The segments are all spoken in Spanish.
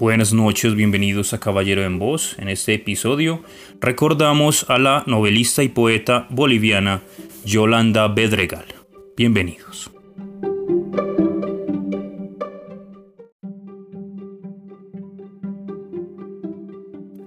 Buenas noches, bienvenidos a Caballero en Voz. En este episodio recordamos a la novelista y poeta boliviana Yolanda Bedregal. Bienvenidos.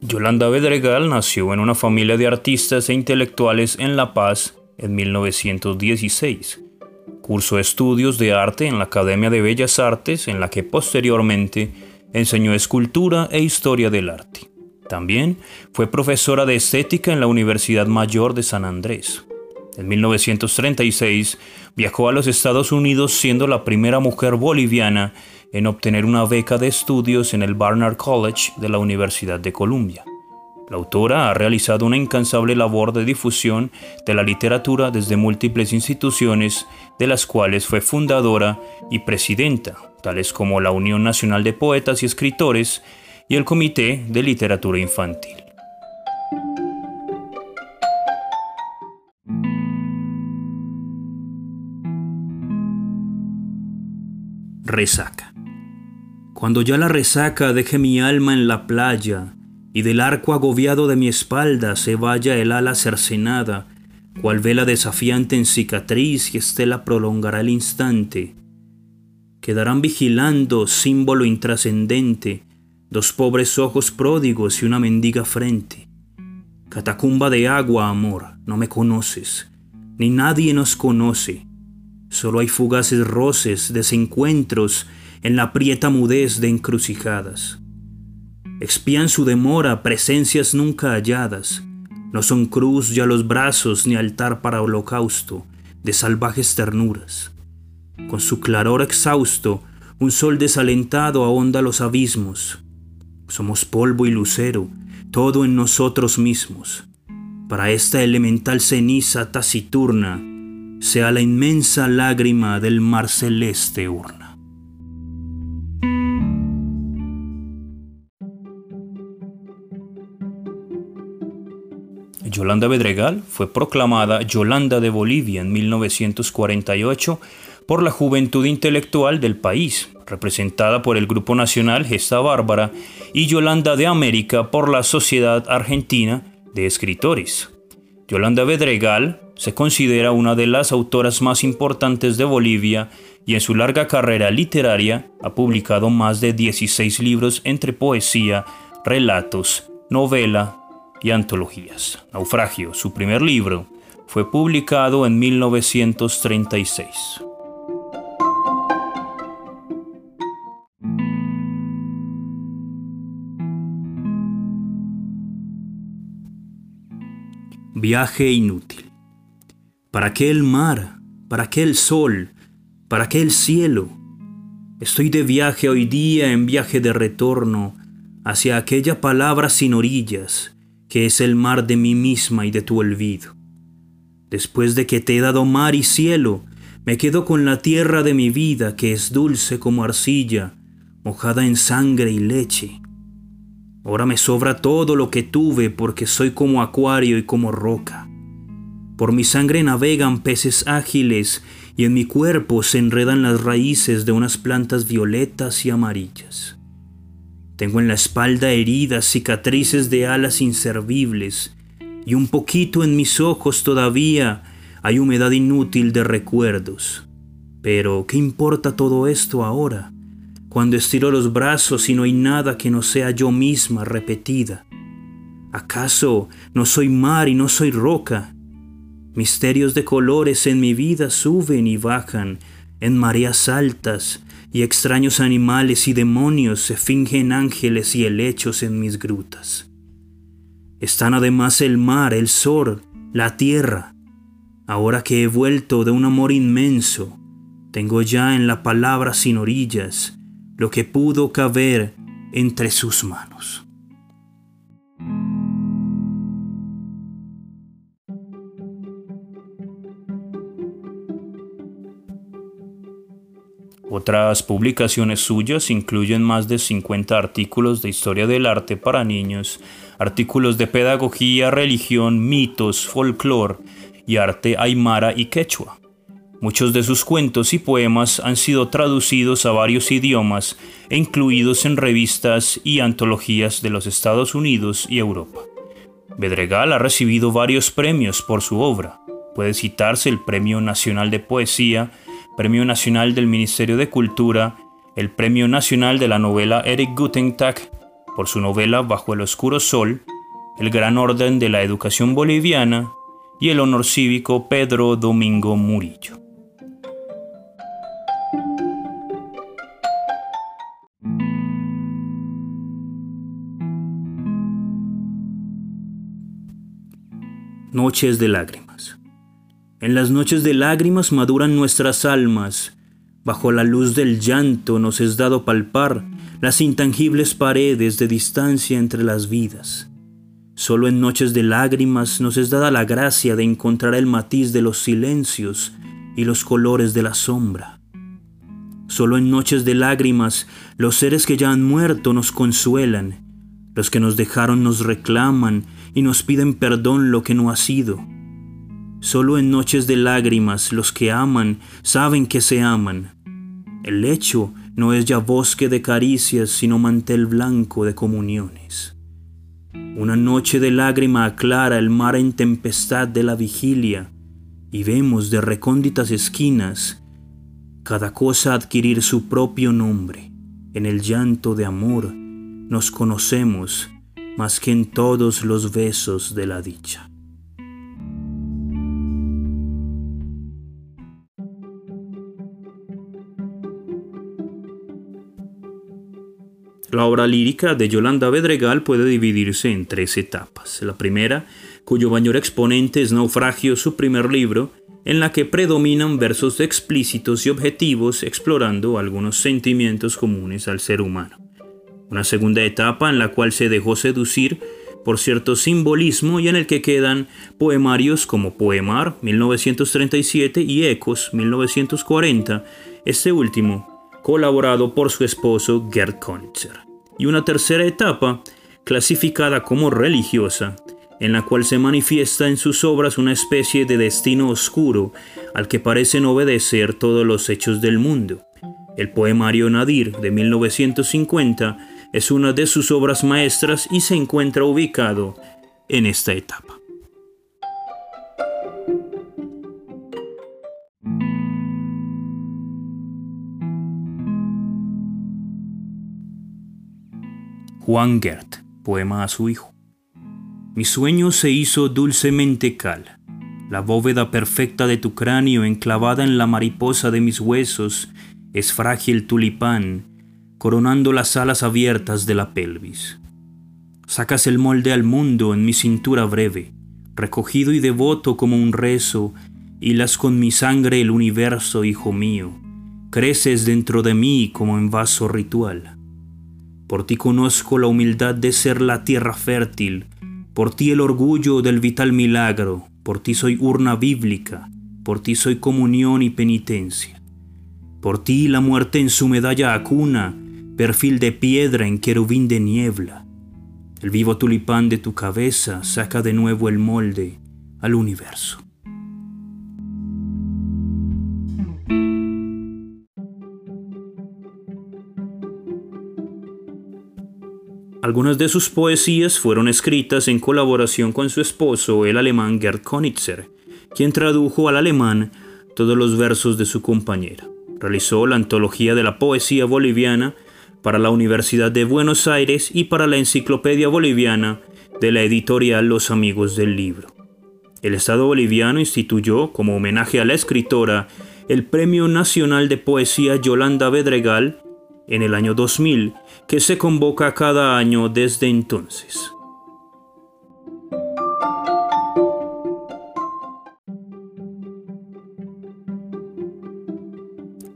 Yolanda Bedregal nació en una familia de artistas e intelectuales en La Paz en 1916. Cursó estudios de arte en la Academia de Bellas Artes, en la que posteriormente enseñó escultura e historia del arte. También fue profesora de estética en la Universidad Mayor de San Andrés. En 1936 viajó a los Estados Unidos siendo la primera mujer boliviana en obtener una beca de estudios en el Barnard College de la Universidad de Columbia. La autora ha realizado una incansable labor de difusión de la literatura desde múltiples instituciones, de las cuales fue fundadora y presidenta, tales como la Unión Nacional de Poetas y Escritores y el Comité de Literatura Infantil. Resaca. Cuando ya la resaca deje mi alma en la playa, y del arco agobiado de mi espalda se vaya el ala cercenada, cual vela desafiante en cicatriz y estela prolongará el instante. Quedarán vigilando, símbolo intrascendente, dos pobres ojos pródigos y una mendiga frente. Catacumba de agua, amor, no me conoces, ni nadie nos conoce. Solo hay fugaces roces, desencuentros en la prieta mudez de encrucijadas. Expían su demora presencias nunca halladas. No son cruz ya los brazos ni altar para holocausto de salvajes ternuras. Con su claror exhausto, un sol desalentado ahonda los abismos. Somos polvo y lucero, todo en nosotros mismos. Para esta elemental ceniza taciturna, sea la inmensa lágrima del mar celeste urna. Yolanda Bedregal fue proclamada Yolanda de Bolivia en 1948 por la juventud intelectual del país, representada por el Grupo Nacional Gesta Bárbara, y Yolanda de América por la Sociedad Argentina de Escritores. Yolanda Bedregal se considera una de las autoras más importantes de Bolivia y en su larga carrera literaria ha publicado más de 16 libros entre poesía, relatos, novela, y antologías. Naufragio, su primer libro, fue publicado en 1936. Viaje inútil. ¿Para qué el mar? ¿Para qué el sol? ¿Para qué el cielo? Estoy de viaje hoy día en viaje de retorno hacia aquella palabra sin orillas, que es el mar de mí misma y de tu olvido. Después de que te he dado mar y cielo, me quedo con la tierra de mi vida que es dulce como arcilla, mojada en sangre y leche. Ahora me sobra todo lo que tuve porque soy como acuario y como roca. Por mi sangre navegan peces ágiles y en mi cuerpo se enredan las raíces de unas plantas violetas y amarillas. Tengo en la espalda heridas, cicatrices de alas inservibles, y un poquito en mis ojos todavía hay humedad inútil de recuerdos. Pero, ¿qué importa todo esto ahora? Cuando estiro los brazos y no hay nada que no sea yo misma repetida. ¿Acaso no soy mar y no soy roca? Misterios de colores en mi vida suben y bajan en mareas altas y extraños animales y demonios se fingen ángeles y helechos en mis grutas. Están además el mar, el sol, la tierra. Ahora que he vuelto de un amor inmenso, tengo ya en la palabra sin orillas lo que pudo caber entre sus manos. Otras publicaciones suyas incluyen más de 50 artículos de historia del arte para niños, artículos de pedagogía, religión, mitos, folclore y arte aymara y quechua. Muchos de sus cuentos y poemas han sido traducidos a varios idiomas e incluidos en revistas y antologías de los Estados Unidos y Europa. Bedregal ha recibido varios premios por su obra. Puede citarse el Premio Nacional de Poesía, Premio Nacional del Ministerio de Cultura, el Premio Nacional de la Novela Eric Gutentag por su novela Bajo el Oscuro Sol, el Gran Orden de la Educación Boliviana y el Honor Cívico Pedro Domingo Murillo. Noches de lágrimas. En las noches de lágrimas maduran nuestras almas. Bajo la luz del llanto nos es dado palpar las intangibles paredes de distancia entre las vidas. Solo en noches de lágrimas nos es dada la gracia de encontrar el matiz de los silencios y los colores de la sombra. Solo en noches de lágrimas los seres que ya han muerto nos consuelan, los que nos dejaron nos reclaman y nos piden perdón lo que no ha sido. Solo en noches de lágrimas los que aman saben que se aman. El lecho no es ya bosque de caricias, sino mantel blanco de comuniones. Una noche de lágrima aclara el mar en tempestad de la vigilia y vemos de recónditas esquinas cada cosa adquirir su propio nombre. En el llanto de amor nos conocemos más que en todos los besos de la dicha. La obra lírica de Yolanda Bedregal puede dividirse en tres etapas. La primera, cuyo mayor exponente es Naufragio, su primer libro, en la que predominan versos explícitos y objetivos explorando algunos sentimientos comunes al ser humano. Una segunda etapa en la cual se dejó seducir por cierto simbolismo y en el que quedan poemarios como Poemar 1937 y Ecos 1940, este último colaborado por su esposo Gerd Konitzer. Y una tercera etapa, clasificada como religiosa, en la cual se manifiesta en sus obras una especie de destino oscuro al que parecen obedecer todos los hechos del mundo. El poemario Nadir de 1950 es una de sus obras maestras y se encuentra ubicado en esta etapa. Juan Gert, poema a su hijo. Mi sueño se hizo dulcemente cal. La bóveda perfecta de tu cráneo enclavada en la mariposa de mis huesos es frágil tulipán, coronando las alas abiertas de la pelvis. Sacas el molde al mundo en mi cintura breve, recogido y devoto como un rezo, hilas con mi sangre el universo, hijo mío. Creces dentro de mí como en vaso ritual. Por ti conozco la humildad de ser la tierra fértil, por ti el orgullo del vital milagro, por ti soy urna bíblica, por ti soy comunión y penitencia. Por ti la muerte en su medalla acuna, perfil de piedra en querubín de niebla. El vivo tulipán de tu cabeza saca de nuevo el molde al universo. Algunas de sus poesías fueron escritas en colaboración con su esposo, el alemán Gerd Konitzer, quien tradujo al alemán todos los versos de su compañera. Realizó la antología de la poesía boliviana para la Universidad de Buenos Aires y para la Enciclopedia Boliviana de la editorial Los Amigos del Libro. El Estado boliviano instituyó, como homenaje a la escritora, el Premio Nacional de Poesía Yolanda Bedregal en el año 2000, que se convoca cada año desde entonces.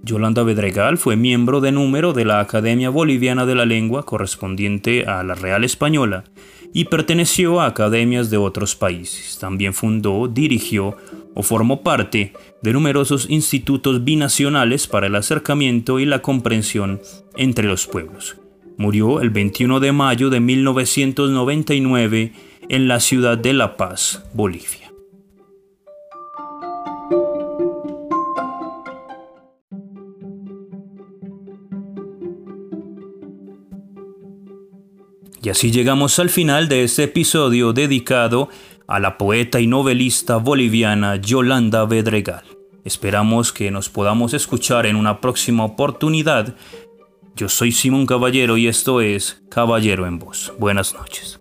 Yolanda Bedregal fue miembro de número de la Academia Boliviana de la Lengua correspondiente a la Real Española y perteneció a academias de otros países. También fundó, dirigió o formó parte de numerosos institutos binacionales para el acercamiento y la comprensión entre los pueblos. Murió el 21 de mayo de 1999 en la ciudad de La Paz, Bolivia. Y así llegamos al final de este episodio dedicado a la poeta y novelista boliviana Yolanda Bedregal. Esperamos que nos podamos escuchar en una próxima oportunidad. Yo soy Simón Caballero y esto es Caballero en Voz. Buenas noches.